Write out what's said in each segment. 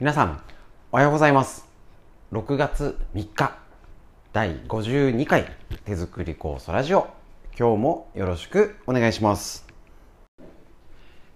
皆さん、おはようございます。6月3日、第52回手作り酵素ラジオ。今日もよろしくお願いします。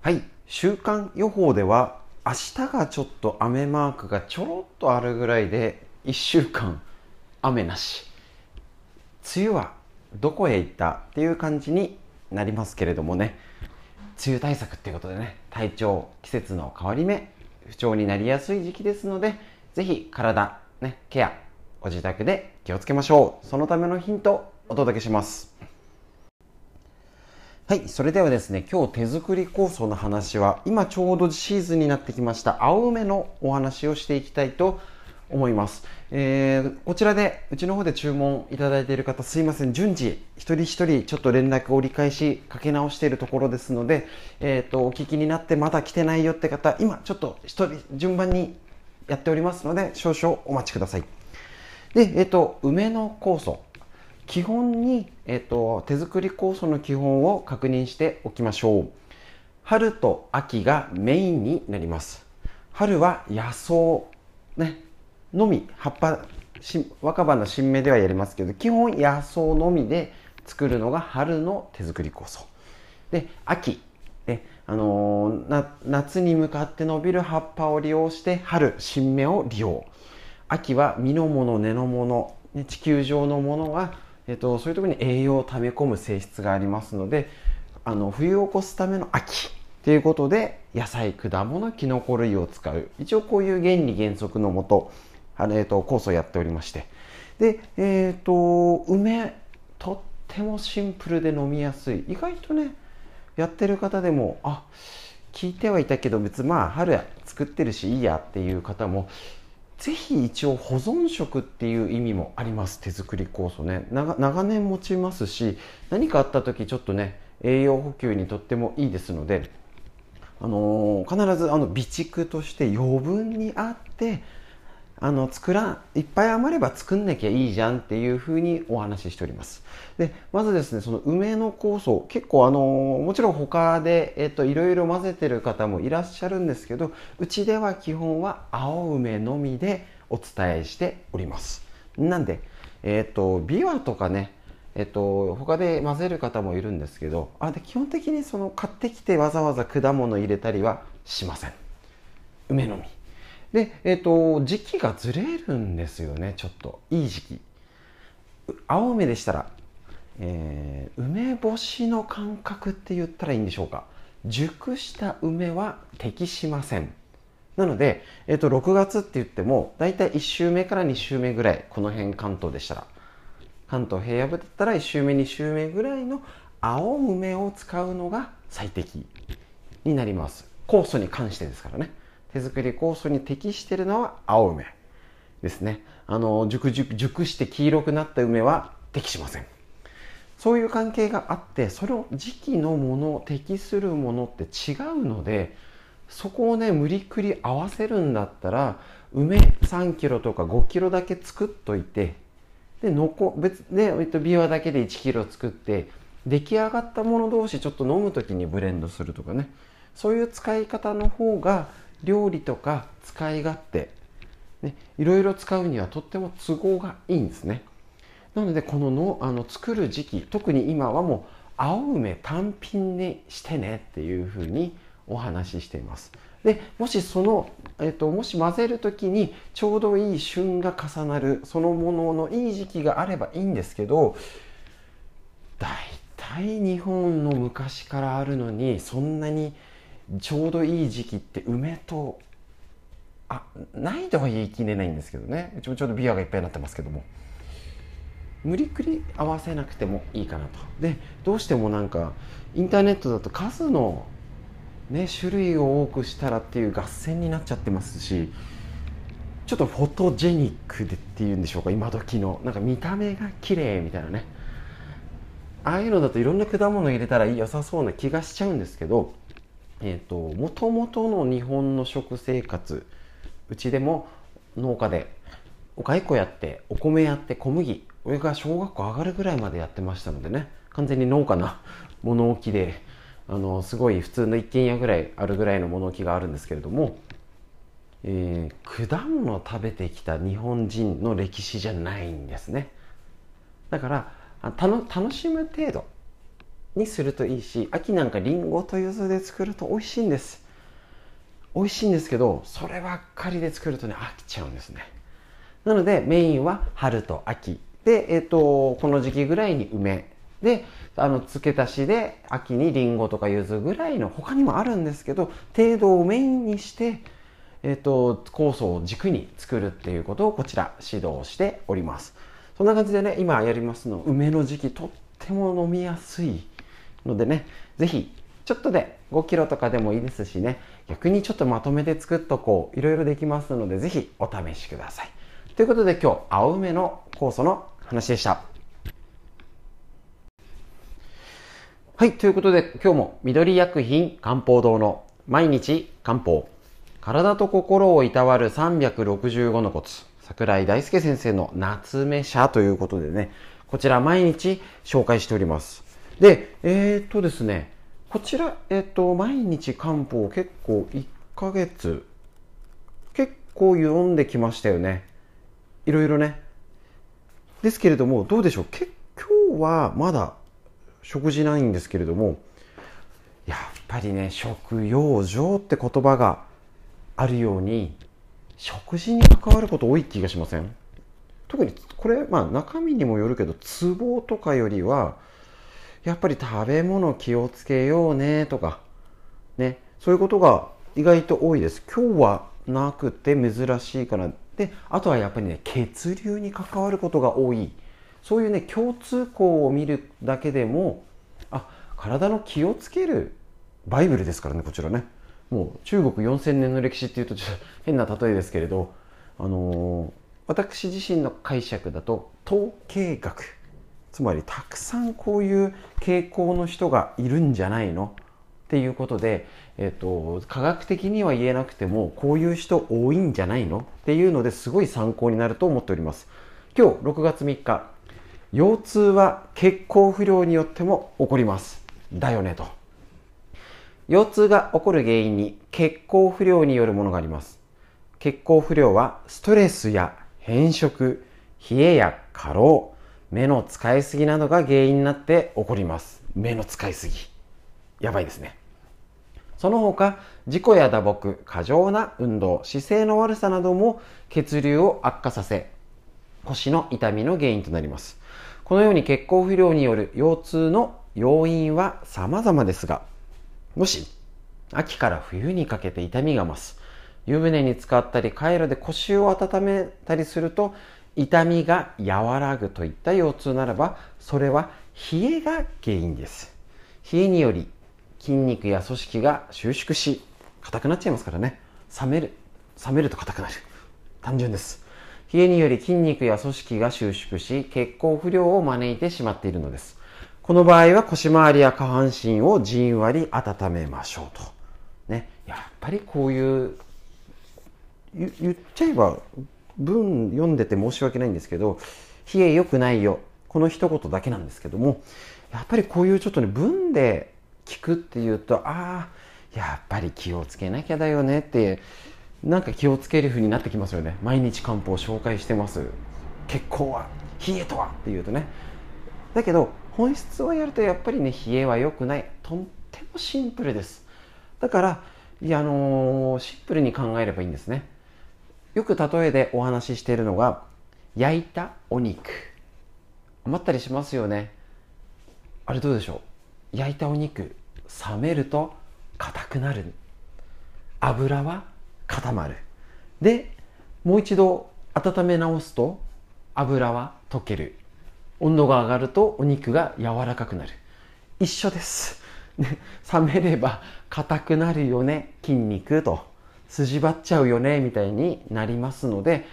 はい、週間予報では、明日がちょっと雨マークがちょろっとあるぐらいで、1週間雨なし。梅雨はどこへ行ったっていう感じになりますけれどもね。梅雨対策っていうことでね体調季節の変わり目不調になりやすい時期ですのでぜひ体、ね、ケアご自宅で気をつけましょう。そのためのヒントをお届けします。はいそれではですね今日手作り酵素の話は今ちょうどシーズンになってきました青梅のお話をしていきたいと思います、えー、こちらでうちの方で注文いただいている方すいません。順次一人一人ちょっと連絡を折り返しかけ直しているところですので、えーと、お聞きになってまだ来てないよって方今ちょっと一人順番にやっておりますので少々お待ちください。で、えーと、梅の酵素。基本に、えーと手作り酵素の基本を確認しておきましょう。春と秋がメインになります。春は野草ねのみ葉っぱ若葉の新芽ではやりますけど基本野草のみで作るのが春の手作り酵素で秋で、あのー、夏に向かって伸びる葉っぱを利用して春新芽を利用。秋は実のもの根のもの、ね、地球上のものは、えっと、そういうとこに栄養を溜め込む性質がありますのであの冬を越すための秋ということで野菜果物きのこ類を使う。一応こういう原理原則のもとあの、えーと、コースをやっておりまして。で、えっ、ー、と梅とってもシンプルで飲みやすい。意外とねやってる方でもあ聞いてはいたけど別にまあ春作ってるしいいやっていう方もぜひ一応保存食っていう意味もあります。手作り酵素ね。長年持ちますし何かあった時ちょっとね栄養補給にとってもいいですのであのー、必ずあの備蓄として余分にあってあの作らいっぱい余れば作んなきゃいいじゃんっていうふうにお話ししております。でまずですねその梅の酵素結構あのもちろん他で、えっと、いろいろ混ぜてる方もいらっしゃるんですけどうちでは基本は青梅のみでお伝えしております。なんでえっとビワとかねえっと、他で混ぜる方もいるんですけどあで基本的にその買ってきてわざわざ果物入れたりはしません。梅のみ。で、えっ、ー、と、時期がずれるんですよね、ちょっと。いい時期。青梅でしたら、えー、梅干しの感覚って言ったらいいんでしょうか。熟した梅は適しません。なので、えっ、ー、と、6月って言っても、だいたい1週目から2週目ぐらい、この辺関東でしたら。関東平野部だったら1週目、2週目ぐらいの青梅を使うのが最適になります。酵素に関してですからね。手作り酵素に適しているのは青梅ですね。あの熟熟熟して黄色くなった梅は適しません。そういう関係があってその時期のもの適するものって違うのでそこをね無理くり合わせるんだったら梅3キロとか5キロだけ作っといてで残別で、えっと、ビワだけで1キロ作って出来上がったもの同士ちょっと飲む時にブレンドするとかね。そういう使い方の方が料理とか使い勝手、ね、いろいろ使うにはとっても都合がいいんですね。なのでこののあの作る時期特に今はもう青梅単品にしてねっていうふうにお話ししています。でもしその、えっと、もし混ぜる時にちょうどいい旬が重なるそのもののいい時期があればいいんですけど大体日本の昔からあるのにそんなにちょうどいい時期って梅とあないとは言い切れないんですけどね。うちもちょうどビアがいっぱいになってますけども。無理くり合わせなくてもいいかなと。でどうしてもなんかインターネットだと数のね種類を多くしたらっていう合戦になっちゃってますしちょっとフォトジェニックでっていうんでしょうか今時の。なんか見た目が綺麗みたいなね。ああいうのだといろんな果物入れたら良さそうな気がしちゃうんですけどえーと、もともとの日本の食生活うちでも農家でお蚕やってお米やって小麦俺が小学校上がるぐらいまでやってましたのでね完全に農家な 物置であのすごい普通の一軒家ぐらいあるぐらいの物置があるんですけれどもえー、果物を食べてきた日本人の歴史じゃないんですね。だからたの楽しむ程度にするといいし秋なんかりんごと柚子で作ると美味しいんです。美味しいんですけどそればっかりで作るとね飽きちゃうんですね。なのでメインは春と秋で、えーと、この時期ぐらいに梅。であの付け足しで秋にりんごとか柚子ぐらいの他にもあるんですけど程度をメインにしてえっ、ー、と、酵素を軸に作るっていうことをこちら指導しております。そんな感じでね、今やりますの、梅の時期とっても飲みやすいのでね、ぜひ、ちょっとで5キロとかでもいいですしね、逆にちょっとまとめて作っとこう、いろいろできますので、ぜひお試しください。ということで今日、青梅の酵素の話でした。はい、ということで今日も緑薬品漢方堂の毎日漢方体と心をいたわる365のコツ。桜井大輔先生の夏目社ということでね、こちら毎日紹介しております。で、えー、っとですね、こちら、えー、っと、毎日漢方結構1ヶ月、結構読んできましたよね。いろいろね。ですけれども、どうでしょう？今日はまだ食事ないんですけれども、やっぱりね、食用状って言葉があるように食事に関わること多い気がしません？特にこれまあ中身にもよるけどツボとかよりはやっぱり食べ物気をつけようねとか。ね。そういうことが意外と多いです。今日はなくて珍しいから。であとはやっぱりね血流に関わることが多い。そういうね共通項を見るだけでもあ体の気をつけるバイブルですからねこちらね。もう中国4000年の歴史っていうとちょっと変な例えですけれど、あのー、私自身の解釈だと統計学。つまりたくさんこういう傾向の人がいるんじゃないの？っていうことで、えっと、科学的には言えなくてもこういう人多いんじゃないの？っていうのですごい参考になると思っております。今日6月3日。腰痛は血行不良によっても起こります。だよねと。腰痛が起こる原因に血行不良によるものがあります。血行不良はストレスや変色、冷えや過労、目の使いすぎなどが原因になって起こります。目の使いすぎ。やばいですね。その他、事故や打撲、過剰な運動、姿勢の悪さなども血流を悪化させ、腰の痛みの原因となります。このように血行不良による腰痛の要因は様々ですが、もし、秋から冬にかけて痛みが増す。湯船に浸かったり、カイロで腰を温めたりすると、痛みが和らぐといった腰痛ならば、それは冷えが原因です。冷えにより筋肉や組織が収縮し、硬くなっちゃいますからね。冷める。冷めると硬くなる。単純です。冷えにより筋肉や組織が収縮し、血行不良を招いてしまっているのです。この場合は腰回りや下半身をじんわり温めましょうと。ね、やっぱりこういう言っちゃえば文読んでて申し訳ないんですけど冷え良くないよ。この一言だけなんですけどもやっぱりこういうちょっとね文で聞くっていうとああやっぱり気をつけなきゃだよねってなんか気をつける風になってきますよね。毎日漢方を紹介してます。血行は冷えとはっていうとね。だけど本質をやるとやっぱりね冷えは良くない。とってもシンプルです。だからいやあのー、シンプルに考えればいいんですね。よく例えでお話ししているのが焼いたお肉。余ったりしますよね。あれどうでしょう？焼いたお肉冷めると硬くなる。油は固まる。でもう一度温め直すと油は溶ける。温度が上がるとお肉が柔らかくなる。一緒です。冷めれば硬くなるよね。筋肉と。筋張っちゃうよねみたいになりますので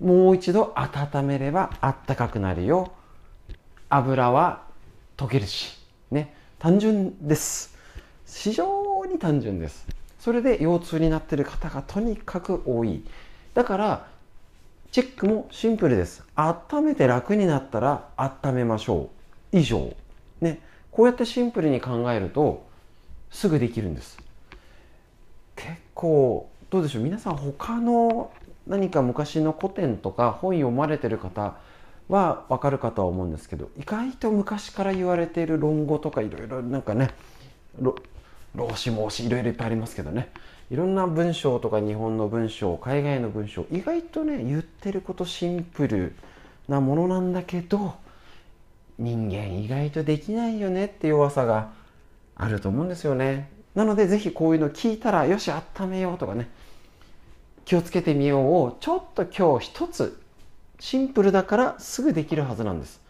もう一度温めればあったかくなるよ油は溶けるしね単純です非常に単純ですそれで腰痛になってる方がとにかく多いだからチェックもシンプルです。温めて楽になったら温めましょう。以上。ね。こうやってシンプルに考えるとすぐできるんです。結構どうでしょう？皆さん他の何か昔の古典とか本読まれてる方は分かるかとは思うんですけど意外と昔から言われている論語とかいろいろなんかね老子孟子いろいろいっぱいありますけどねいろんな文章とか日本の文章海外の文章意外とね言ってることシンプルなものなんだけど人間意外とできないよねって弱さがあると思うんですよね。なのでぜひこういうの聞いたらよし温めようとかね気をつけてみようをちょっと今日一つシンプルだからすぐできるはずなんです。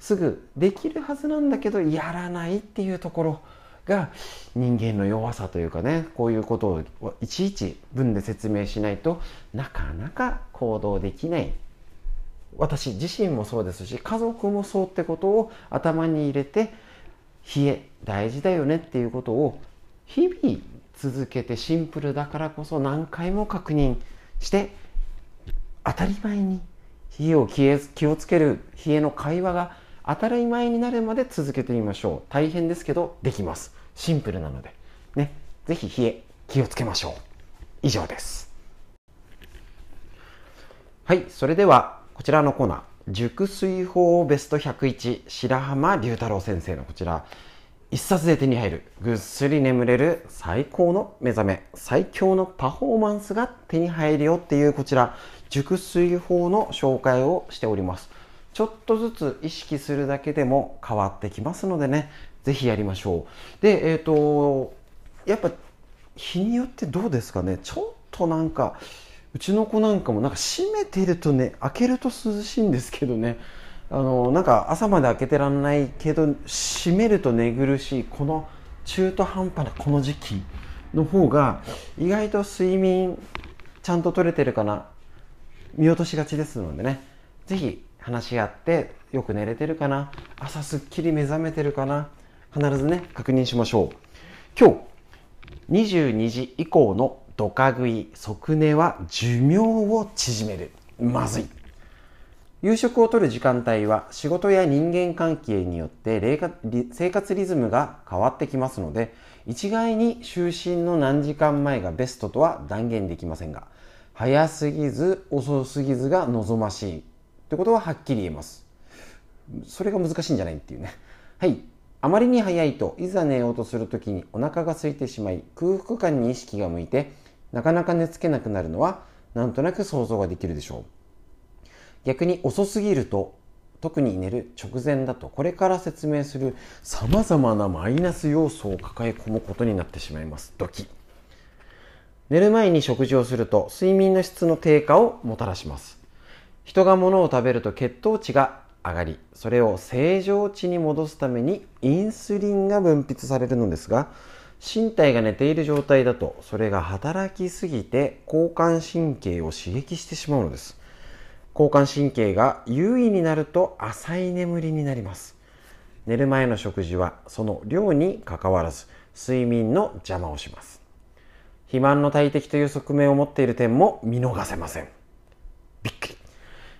すぐできるはずなんだけどやらないっていうところが人間の弱さというかねこういうことをいちいち文で説明しないとなかなか行動できない。私自身もそうですし家族もそうってことを頭に入れて冷え大事だよねっていうことを日々続けてシンプルだからこそ何回も確認して当たり前に冷えを気をつける冷えの会話が当たり前になるまで続けてみましょう。大変ですけどできます。シンプルなので。ね。ぜひ冷え気をつけましょう。以上です。はい。それではこちらのコーナー。熟睡法ベスト101白浜龍太郎先生のこちら。一冊で手に入るぐっすり眠れる最高の目覚め最強のパフォーマンスが手に入るよっていうこちら熟睡法の紹介をしております。ちょっとずつ意識するだけでも変わってきますのでねぜひやりましょう。でえっ、ー、とやっぱ日によってどうですかね？ちょっとなんかうちの子なんかもなんか閉めてるとね開けると涼しいんですけどね。あのなんか朝まで開けてらんないけど閉めると寝苦しいこの中途半端なこの時期の方が意外と睡眠ちゃんと取れてるかな。見落としがちですのでね。是非話し合ってよく寝れてるかな。朝すっきり目覚めてるかな。必ずね確認しましょう。今日22時以降のドカ食い即寝は寿命を縮める。まずい。夕食をとる時間帯は仕事や人間関係によって生活リズムが変わってきますので一概に就寝の何時間前がベストとは断言できませんが早すぎず遅すぎずが望ましいってことははっきり言えます。それが難しいんじゃないっていうね。はい。あまりに早いといざ寝ようとするときにお腹が空いてしまい空腹感に意識が向いてなかなか寝つけなくなるのはなんとなく想像ができるでしょう。逆に遅すぎると特に寝る直前だとこれから説明するさまざまなマイナス要素を抱え込むことになってしまいます。ドキ。寝る前に食事をすると睡眠の質の低下をもたらします。人が物を食べると血糖値が上がりそれを正常値に戻すためにインスリンが分泌されるのですが身体が寝ている状態だとそれが働きすぎて交感神経を刺激してしまうのです。交感神経が優位になると浅い眠りになります。寝る前の食事はその量にかかわらず睡眠の邪魔をします。肥満の大敵という側面を持っている点も見逃せません。びっくり。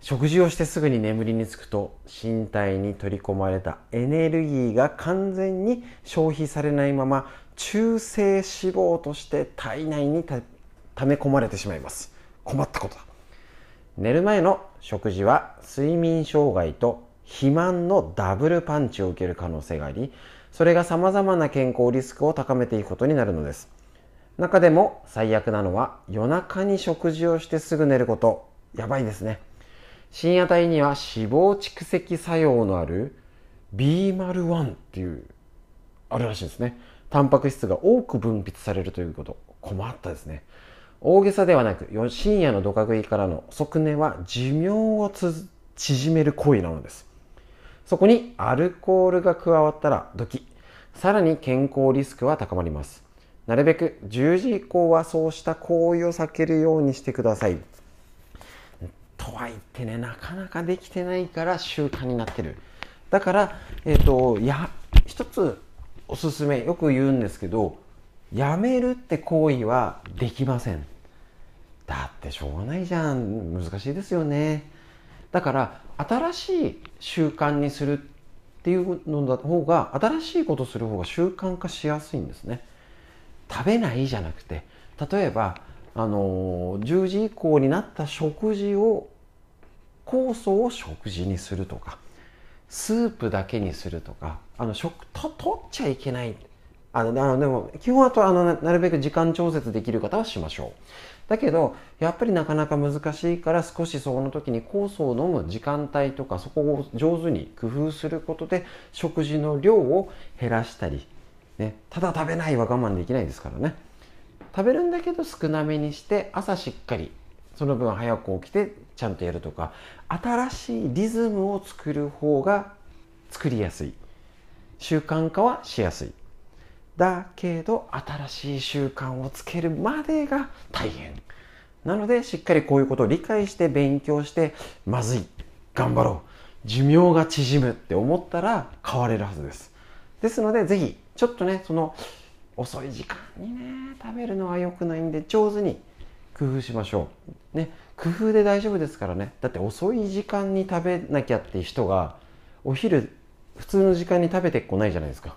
食事をしてすぐに眠りにつくと身体に取り込まれたエネルギーが完全に消費されないまま中性脂肪として体内に溜め込まれてしまいます。困ったことだ。寝る前の食事は睡眠障害と肥満のダブルパンチを受ける可能性がありそれが様々な健康リスクを高めていくことになるのです。中でも最悪なのは夜中に食事をしてすぐ寝ること。やばいですね。深夜帯には脂肪蓄積作用のある B01 っていうあるらしいですね。タンパク質が多く分泌されるということ。困ったですね。大げさではなく深夜のドカ食いからの遅寝は寿命を縮める行為なのです。そこにアルコールが加わったらドキ。さらに健康リスクは高まります。なるべく10時以降はそうした行為を避けるようにしてください。とは言ってねなかなかできてないから習慣になってる。だからえっ、ー、とや一つおすすめよく言うんですけどやめるって行為はできません。だってしょうがないじゃん。難しいですよね。だから新しい習慣にするっていうのだ方が新しいことする方が習慣化しやすいんですね。食べないじゃなくて例えばあの10時以降になった食事を酵素を食事にするとかスープだけにするとかあの食と取っちゃいけない。あのあのでも基本はとあのなるべく時間調節できる方はしましょう。だけどやっぱりなかなか難しいから少しその時に酵素を飲む時間帯とかそこを上手に工夫することで食事の量を減らしたり、ね、ただ食べないは我慢できないですからね。食べるんだけど少なめにして朝しっかりその分早く起きてちゃんとやるとか新しいリズムを作る方が作りやすい。習慣化はしやすい。だけど新しい習慣をつけるまでが大変。なのでしっかりこういうことを理解して勉強してまずい頑張ろう。寿命が縮むって思ったら変われるはずです。ですのでぜひちょっとねその遅い時間にね食べるのは良くないんで上手に工夫しましょう。ね工夫で大丈夫ですからね。だって遅い時間に食べなきゃって人がお昼普通の時間に食べてこないじゃないですか。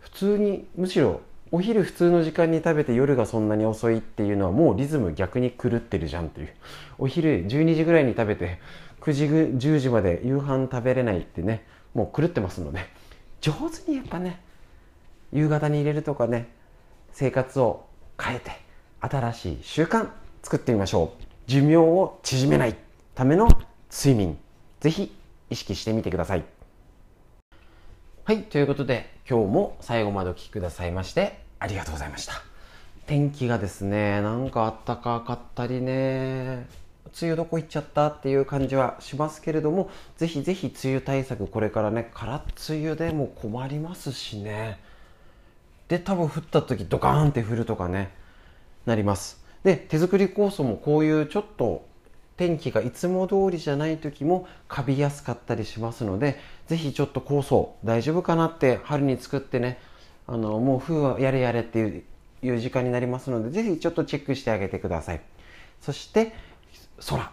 普通にむしろお昼普通の時間に食べて夜がそんなに遅いっていうのはもうリズム逆に狂ってるじゃんっていう。お昼12時ぐらいに食べて9時10時まで夕飯食べれないってねもう狂ってますので。上手にやっぱね夕方に入れるとかね生活を変えて新しい習慣作ってみましょう。寿命を縮めないための睡眠。ぜひ意識してみてください。はい、ということで今日も最後までお聴きくださいましてありがとうございました。天気がですね、なんかあったかかったりね、梅雨どこ行っちゃったっていう感じはしますけれども、ぜひぜひ梅雨対策これからね、空梅雨でも困りますしね。で、多分降った時ドカーンって降るとかね、なります。で、手作り酵素もこういうちょっと天気がいつも通りじゃない時もカビやすかったりしますのでぜひちょっと酵素大丈夫かなって春に作ってねあのもう冬はやれやれっていういう時間になりますのでぜひちょっとチェックしてあげてください。そして空。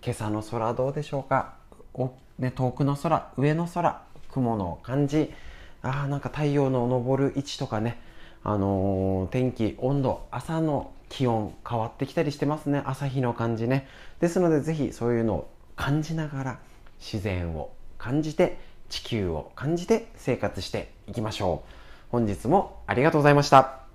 今朝の空どうでしょうか？お、ね、遠くの空上の空雲の感じ。あなんか太陽の昇る位置とかね。あのー、天気温度朝の気温変わってきたりしてますね。朝日の感じね。ですのでぜひそういうのを感じながら自然を感じて地球を感じて生活していきましょう。本日もありがとうございました。